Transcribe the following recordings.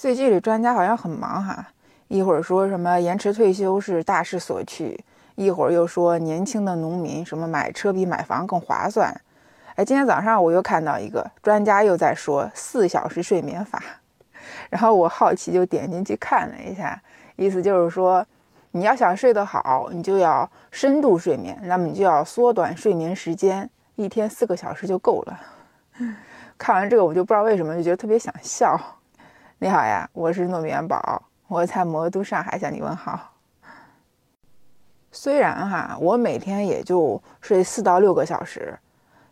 最近这专家好像很忙哈，一会儿说什么延迟退休是大势所趋，一会儿又说年轻的农民什么买车比买房更划算。哎，今天早上我又看到一个专家又在说四小时睡眠法，然后我好奇就点进去看了一下，意思就是说，你要想睡得好，你就要深度睡眠，那么你就要缩短睡眠时间，一天四个小时就够了。看完这个我就不知道为什么就觉得特别想笑。你好呀，我是糯米元宝，我在魔都上海向你问好。虽然哈，我每天也就睡四到六个小时，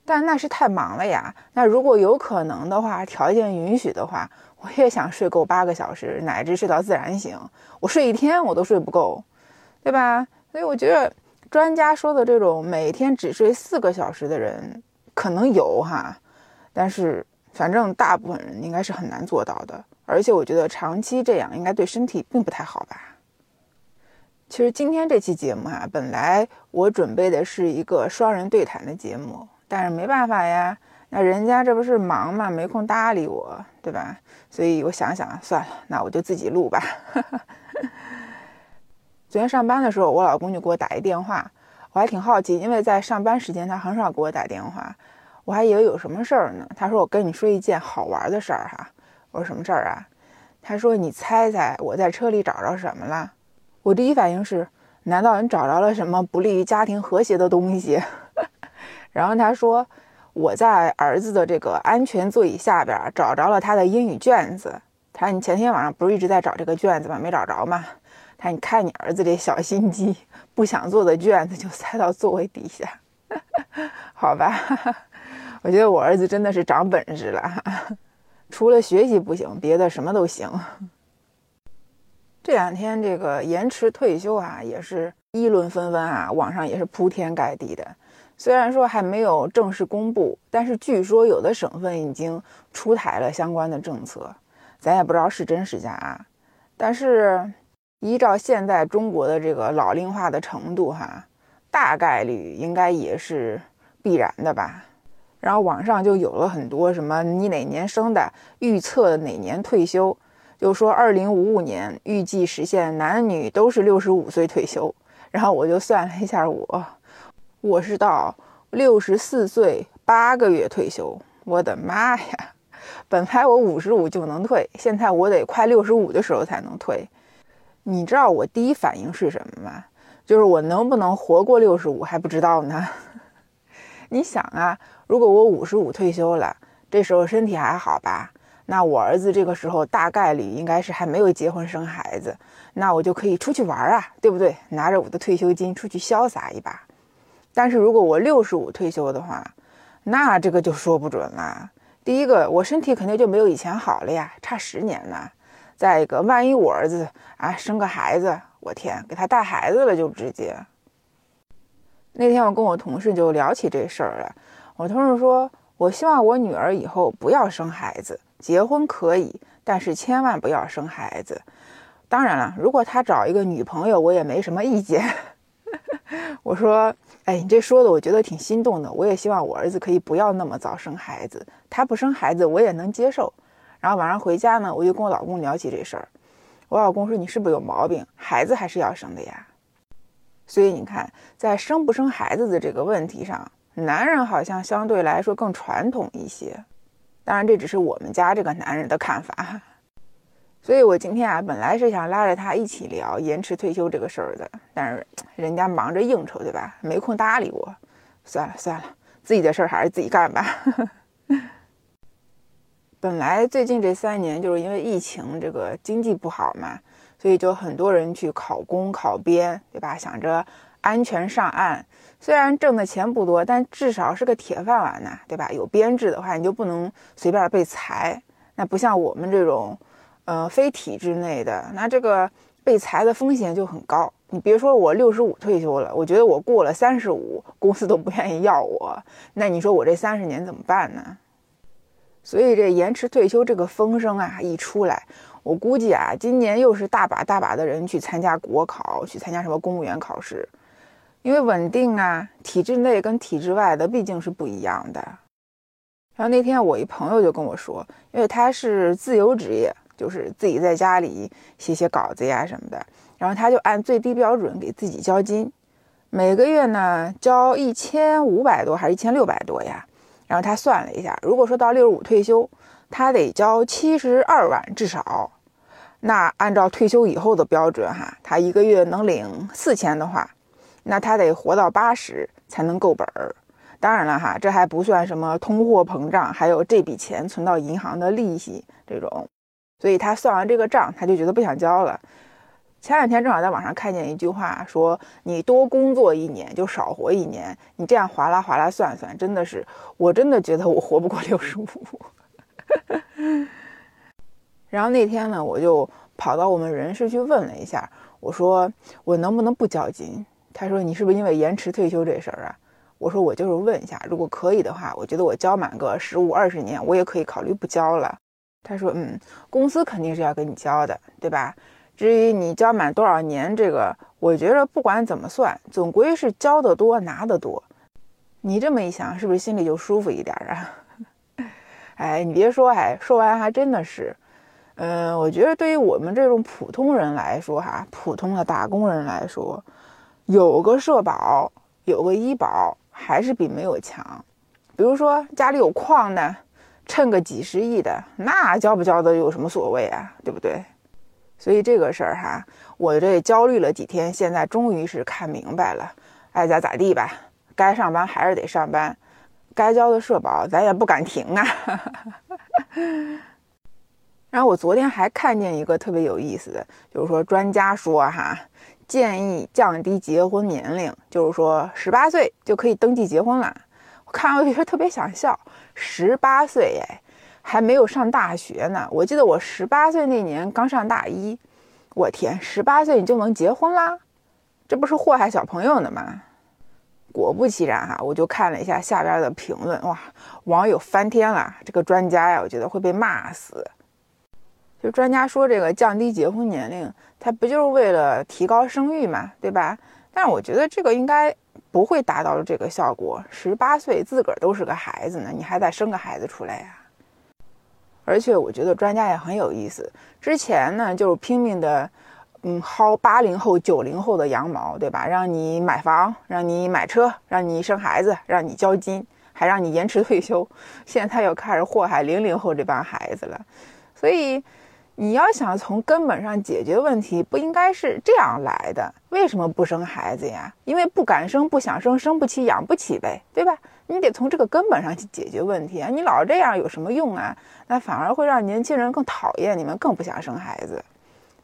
但那是太忙了呀。那如果有可能的话，条件允许的话，我也想睡够八个小时，乃至睡到自然醒。我睡一天我都睡不够，对吧？所以我觉得专家说的这种每天只睡四个小时的人可能有哈，但是反正大部分人应该是很难做到的。而且我觉得长期这样应该对身体并不太好吧。其实今天这期节目啊，本来我准备的是一个双人对谈的节目，但是没办法呀，那人家这不是忙嘛，没空搭理我，对吧？所以我想想，算了，那我就自己录吧。昨天上班的时候，我老公就给我打一电话，我还挺好奇，因为在上班时间他很少给我打电话，我还以为有什么事儿呢。他说：“我跟你说一件好玩的事儿哈。”我说什么事儿啊？他说：“你猜猜我在车里找着什么了？”我第一反应是：难道你找着了什么不利于家庭和谐的东西？然后他说：“我在儿子的这个安全座椅下边找着了他的英语卷子。他说你前天晚上不是一直在找这个卷子吗？没找着吗？他说你看你儿子这小心机，不想做的卷子就塞到座位底下。好吧，我觉得我儿子真的是长本事了。”除了学习不行，别的什么都行。这两天这个延迟退休啊，也是议论纷纷啊，网上也是铺天盖地的。虽然说还没有正式公布，但是据说有的省份已经出台了相关的政策，咱也不知道是真是假啊。但是依照现在中国的这个老龄化的程度，哈，大概率应该也是必然的吧。然后网上就有了很多什么你哪年生的，预测哪年退休，就说二零五五年预计实现男女都是六十五岁退休。然后我就算了一下，我我是到六十四岁八个月退休。我的妈呀！本来我五十五就能退，现在我得快六十五的时候才能退。你知道我第一反应是什么吗？就是我能不能活过六十五还不知道呢。你想啊。如果我五十五退休了，这时候身体还好吧？那我儿子这个时候大概率应该是还没有结婚生孩子，那我就可以出去玩啊，对不对？拿着我的退休金出去潇洒一把。但是如果我六十五退休的话，那这个就说不准了。第一个，我身体肯定就没有以前好了呀，差十年呢。再一个，万一我儿子啊生个孩子，我天，给他带孩子了就直接。那天我跟我同事就聊起这事儿了。我同事说：“我希望我女儿以后不要生孩子，结婚可以，但是千万不要生孩子。当然了，如果他找一个女朋友，我也没什么意见。”我说：“哎，你这说的我觉得挺心动的。我也希望我儿子可以不要那么早生孩子，他不生孩子我也能接受。”然后晚上回家呢，我就跟我老公聊起这事儿。我老公说：“你是不是有毛病？孩子还是要生的呀。”所以你看，在生不生孩子的这个问题上。男人好像相对来说更传统一些，当然这只是我们家这个男人的看法。所以我今天啊，本来是想拉着他一起聊延迟退休这个事儿的，但是人家忙着应酬，对吧？没空搭理我。算了算了，自己的事儿还是自己干吧。本来最近这三年就是因为疫情，这个经济不好嘛，所以就很多人去考公考编，对吧？想着安全上岸。虽然挣的钱不多，但至少是个铁饭碗呐，对吧？有编制的话，你就不能随便被裁。那不像我们这种，呃，非体制内的，那这个被裁的风险就很高。你别说我六十五退休了，我觉得我过了三十五，公司都不愿意要我。那你说我这三十年怎么办呢？所以这延迟退休这个风声啊一出来，我估计啊，今年又是大把大把的人去参加国考，去参加什么公务员考试。因为稳定啊，体制内跟体制外的毕竟是不一样的。然后那天我一朋友就跟我说，因为他是自由职业，就是自己在家里写写稿子呀什么的。然后他就按最低标准给自己交金，每个月呢交一千五百多还是一千六百多呀？然后他算了一下，如果说到六十五退休，他得交七十二万至少。那按照退休以后的标准哈，他一个月能领四千的话，那他得活到八十才能够本儿。当然了哈，这还不算什么通货膨胀，还有这笔钱存到银行的利息这种。所以他算完这个账，他就觉得不想交了。前两天正好在网上看见一句话，说你多工作一年就少活一年。你这样划拉划拉算算，真的是，我真的觉得我活不过六十五。然后那天呢，我就跑到我们人事去问了一下，我说我能不能不交金？他说你是不是因为延迟退休这事儿啊？我说我就是问一下，如果可以的话，我觉得我交满个十五二十年，我也可以考虑不交了。他说嗯，公司肯定是要给你交的，对吧？至于你交满多少年，这个我觉得不管怎么算，总归是交的多拿的多。你这么一想，是不是心里就舒服一点啊？哎，你别说，哎，说完还真的是。嗯，我觉得对于我们这种普通人来说，哈，普通的打工人来说，有个社保，有个医保，还是比没有强。比如说家里有矿的，趁个几十亿的，那交不交的有什么所谓啊？对不对？所以这个事儿哈，我这焦虑了几天，现在终于是看明白了，爱咋咋地吧，该上班还是得上班，该交的社保咱也不敢停啊。然后我昨天还看见一个特别有意思的，就是说专家说哈，建议降低结婚年龄，就是说十八岁就可以登记结婚了。我看完我觉得特别想笑，十八岁哎。还没有上大学呢，我记得我十八岁那年刚上大一，我天，十八岁你就能结婚啦？这不是祸害小朋友呢吗？果不其然哈，我就看了一下下边的评论，哇，网友翻天了。这个专家呀，我觉得会被骂死。就专家说这个降低结婚年龄，他不就是为了提高生育嘛，对吧？但是我觉得这个应该不会达到这个效果。十八岁自个儿都是个孩子呢，你还得生个孩子出来呀？而且我觉得专家也很有意思。之前呢，就是拼命的，嗯，薅八零后、九零后的羊毛，对吧？让你买房，让你买车，让你生孩子，让你交金，还让你延迟退休。现在又开始祸害零零后这帮孩子了。所以，你要想从根本上解决问题，不应该是这样来的。为什么不生孩子呀？因为不敢生，不想生，生不起，养不起呗，对吧？你得从这个根本上去解决问题啊！你老这样有什么用啊？那反而会让年轻人更讨厌你们，更不想生孩子。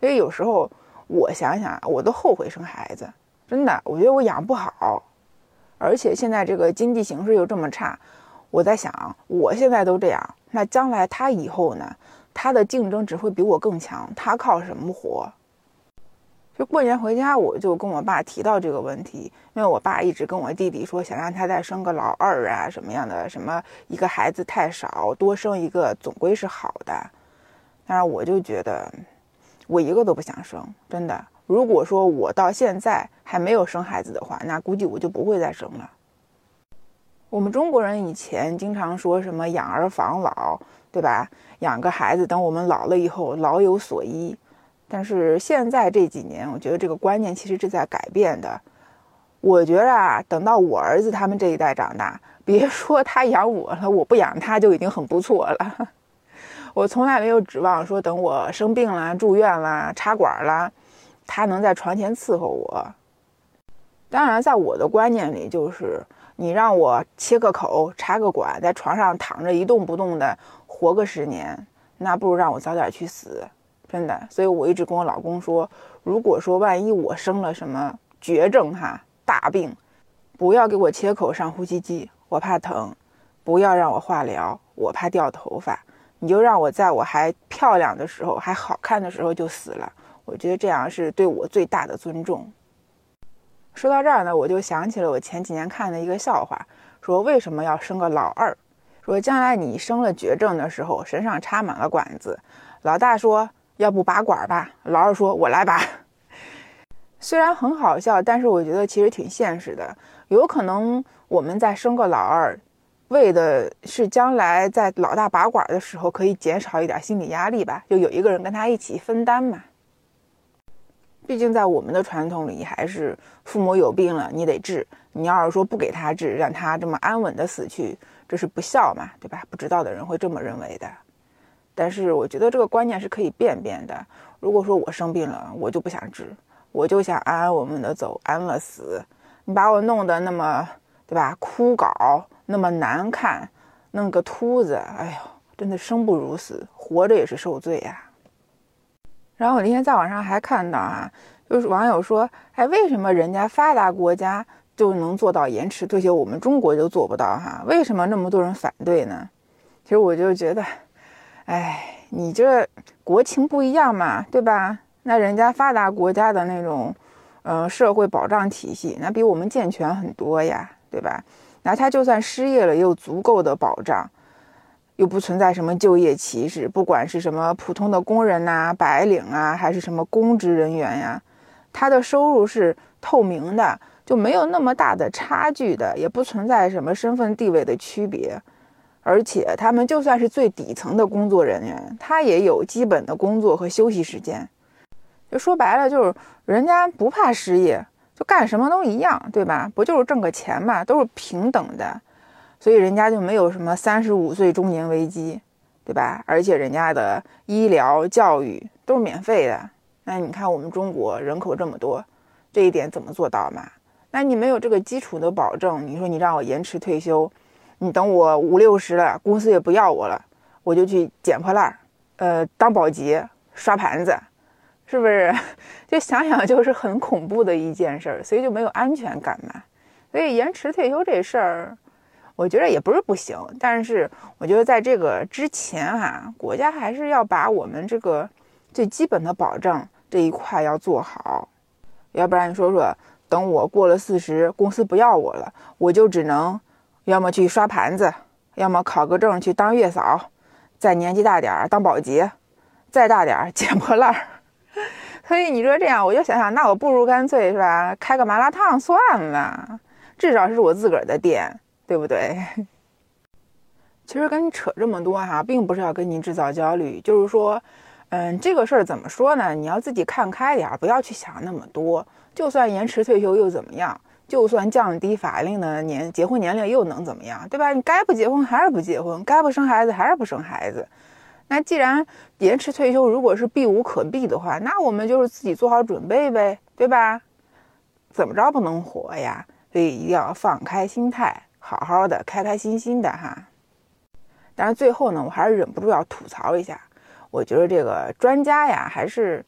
所以有时候我想想，我都后悔生孩子，真的，我觉得我养不好。而且现在这个经济形势又这么差，我在想，我现在都这样，那将来他以后呢？他的竞争只会比我更强，他靠什么活？就过年回家，我就跟我爸提到这个问题，因为我爸一直跟我弟弟说，想让他再生个老二啊，什么样的，什么一个孩子太少，多生一个总归是好的。但是我就觉得，我一个都不想生，真的。如果说我到现在还没有生孩子的话，那估计我就不会再生了。我们中国人以前经常说什么养儿防老，对吧？养个孩子，等我们老了以后老有所依。但是现在这几年，我觉得这个观念其实是在改变的。我觉得啊，等到我儿子他们这一代长大，别说他养我了，我不养他就已经很不错了。我从来没有指望说等我生病了、住院了、插管了，他能在床前伺候我。当然，在我的观念里，就是你让我切个口、插个管，在床上躺着一动不动的活个十年，那不如让我早点去死。真的，所以我一直跟我老公说，如果说万一我生了什么绝症哈大病，不要给我切口上呼吸机，我怕疼；不要让我化疗，我怕掉头发。你就让我在我还漂亮的时候、还好看的时候就死了，我觉得这样是对我最大的尊重。说到这儿呢，我就想起了我前几年看的一个笑话，说为什么要生个老二？说将来你生了绝症的时候，身上插满了管子，老大说。要不拔管吧？老二说：“我来拔。”虽然很好笑，但是我觉得其实挺现实的。有可能我们再生个老二，为的是将来在老大拔管的时候可以减少一点心理压力吧，就有一个人跟他一起分担嘛。毕竟在我们的传统里，还是父母有病了你得治，你要是说不给他治，让他这么安稳的死去，这是不孝嘛，对吧？不知道的人会这么认为的。但是我觉得这个观念是可以变变的。如果说我生病了，我就不想治，我就想安安稳稳的走，安乐死。你把我弄得那么，对吧？枯槁，那么难看，弄个秃子，哎呦，真的生不如死，活着也是受罪呀。然后我那天在网上还看到啊，就是网友说，哎，为什么人家发达国家就能做到延迟退休，我们中国就做不到哈？为什么那么多人反对呢？其实我就觉得，哎，你这国情不一样嘛，对吧？那人家发达国家的那种，呃，社会保障体系，那比我们健全很多呀，对吧？那他就算失业了，也有足够的保障。又不存在什么就业歧视，不管是什么普通的工人呐、白领啊，还是什么公职人员呀，他的收入是透明的，就没有那么大的差距的，也不存在什么身份地位的区别。而且他们就算是最底层的工作人员，他也有基本的工作和休息时间。就说白了，就是人家不怕失业，就干什么都一样，对吧？不就是挣个钱嘛，都是平等的。所以人家就没有什么三十五岁中年危机，对吧？而且人家的医疗、教育都是免费的。那你看我们中国人口这么多，这一点怎么做到嘛？那你没有这个基础的保证，你说你让我延迟退休，你等我五六十了，公司也不要我了，我就去捡破烂儿，呃，当保洁、刷盘子，是不是？就想想就是很恐怖的一件事儿，所以就没有安全感嘛。所以延迟退休这事儿。我觉得也不是不行，但是我觉得在这个之前哈，国家还是要把我们这个最基本的保障这一块要做好，要不然你说说，等我过了四十，公司不要我了，我就只能要么去刷盘子，要么考个证去当月嫂，再年纪大点儿当保洁，再大点儿捡破烂儿。所以你说这样，我就想想，那我不如干脆是吧，开个麻辣烫算了，至少是我自个儿的店。对不对？其实跟你扯这么多哈，并不是要跟您制造焦虑，就是说，嗯，这个事儿怎么说呢？你要自己看开点儿，不要去想那么多。就算延迟退休又怎么样？就算降低法定的年结婚年龄又能怎么样？对吧？你该不结婚还是不结婚，该不生孩子还是不生孩子。那既然延迟退休如果是避无可避的话，那我们就是自己做好准备呗，对吧？怎么着不能活呀？所以一定要放开心态。好好的，开开心心的哈。但是最后呢，我还是忍不住要吐槽一下。我觉得这个专家呀，还是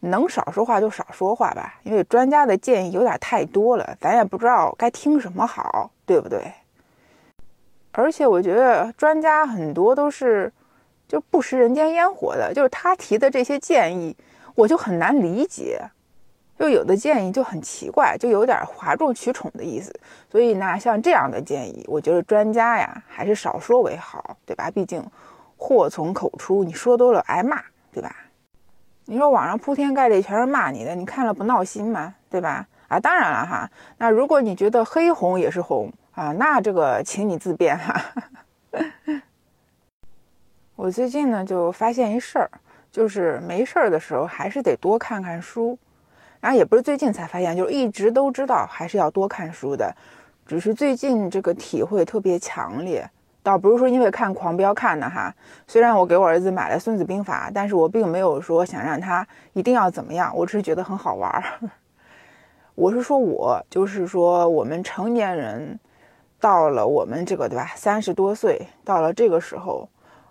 能少说话就少说话吧，因为专家的建议有点太多了，咱也不知道该听什么好，对不对？而且我觉得专家很多都是就不食人间烟火的，就是他提的这些建议，我就很难理解。就有的建议就很奇怪，就有点哗众取宠的意思。所以呢，像这样的建议，我觉得专家呀还是少说为好，对吧？毕竟祸从口出，你说多了挨骂，对吧？你说网上铺天盖地全是骂你的，你看了不闹心吗？对吧？啊，当然了哈。那如果你觉得黑红也是红啊，那这个请你自便哈。我最近呢就发现一事儿，就是没事儿的时候还是得多看看书。然后也不是最近才发现，就是一直都知道还是要多看书的，只是最近这个体会特别强烈。倒不是说因为看《狂飙》看的哈，虽然我给我儿子买了《孙子兵法》，但是我并没有说想让他一定要怎么样，我只是觉得很好玩儿。我是说我，就是说我们成年人到了我们这个对吧，三十多岁到了这个时候，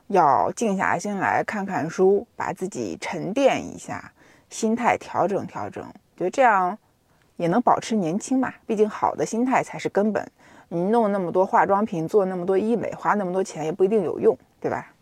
要静下心来看看书，把自己沉淀一下。心态调整调整，觉得这样也能保持年轻嘛。毕竟好的心态才是根本。你弄那么多化妆品，做那么多医美，花那么多钱也不一定有用，对吧？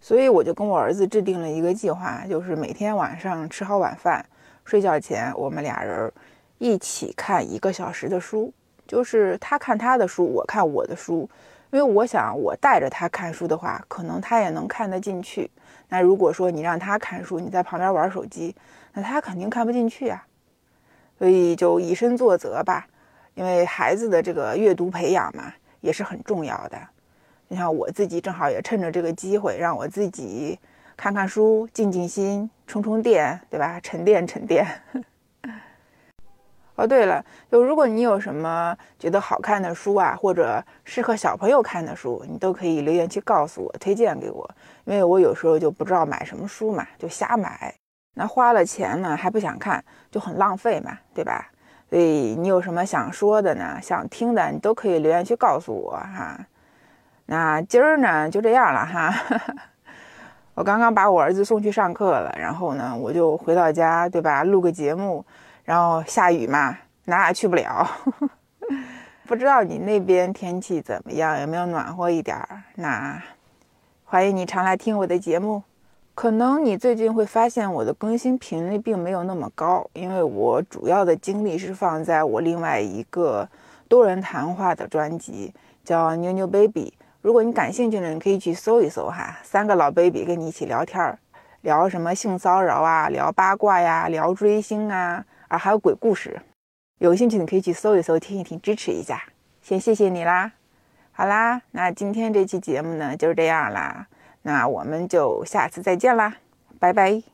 所以我就跟我儿子制定了一个计划，就是每天晚上吃好晚饭，睡觉前我们俩人一起看一个小时的书，就是他看他的书，我看我的书。因为我想，我带着他看书的话，可能他也能看得进去。那如果说你让他看书，你在旁边玩手机，那他肯定看不进去啊。所以就以身作则吧，因为孩子的这个阅读培养嘛，也是很重要的。你像我自己正好也趁着这个机会，让我自己看看书、静静心、充充电，对吧？沉淀沉淀。哦，对了，就如果你有什么觉得好看的书啊，或者适合小朋友看的书，你都可以留言区告诉我，推荐给我。因为我有时候就不知道买什么书嘛，就瞎买。那花了钱呢，还不想看，就很浪费嘛，对吧？所以你有什么想说的呢？想听的，你都可以留言区告诉我哈。那今儿呢，就这样了哈。我刚刚把我儿子送去上课了，然后呢，我就回到家，对吧？录个节目。然后下雨嘛，哪也去不了。不知道你那边天气怎么样，有没有暖和一点儿？那欢迎你常来听我的节目。可能你最近会发现我的更新频率并没有那么高，因为我主要的精力是放在我另外一个多人谈话的专辑，叫妞妞 baby。如果你感兴趣的，你可以去搜一搜哈，三个老 baby 跟你一起聊天儿，聊什么性骚扰啊，聊八卦呀，聊追星啊。还有鬼故事，有兴趣你可以去搜一搜，听一听，支持一下。先谢谢你啦。好啦，那今天这期节目呢就是这样啦，那我们就下次再见啦，拜拜。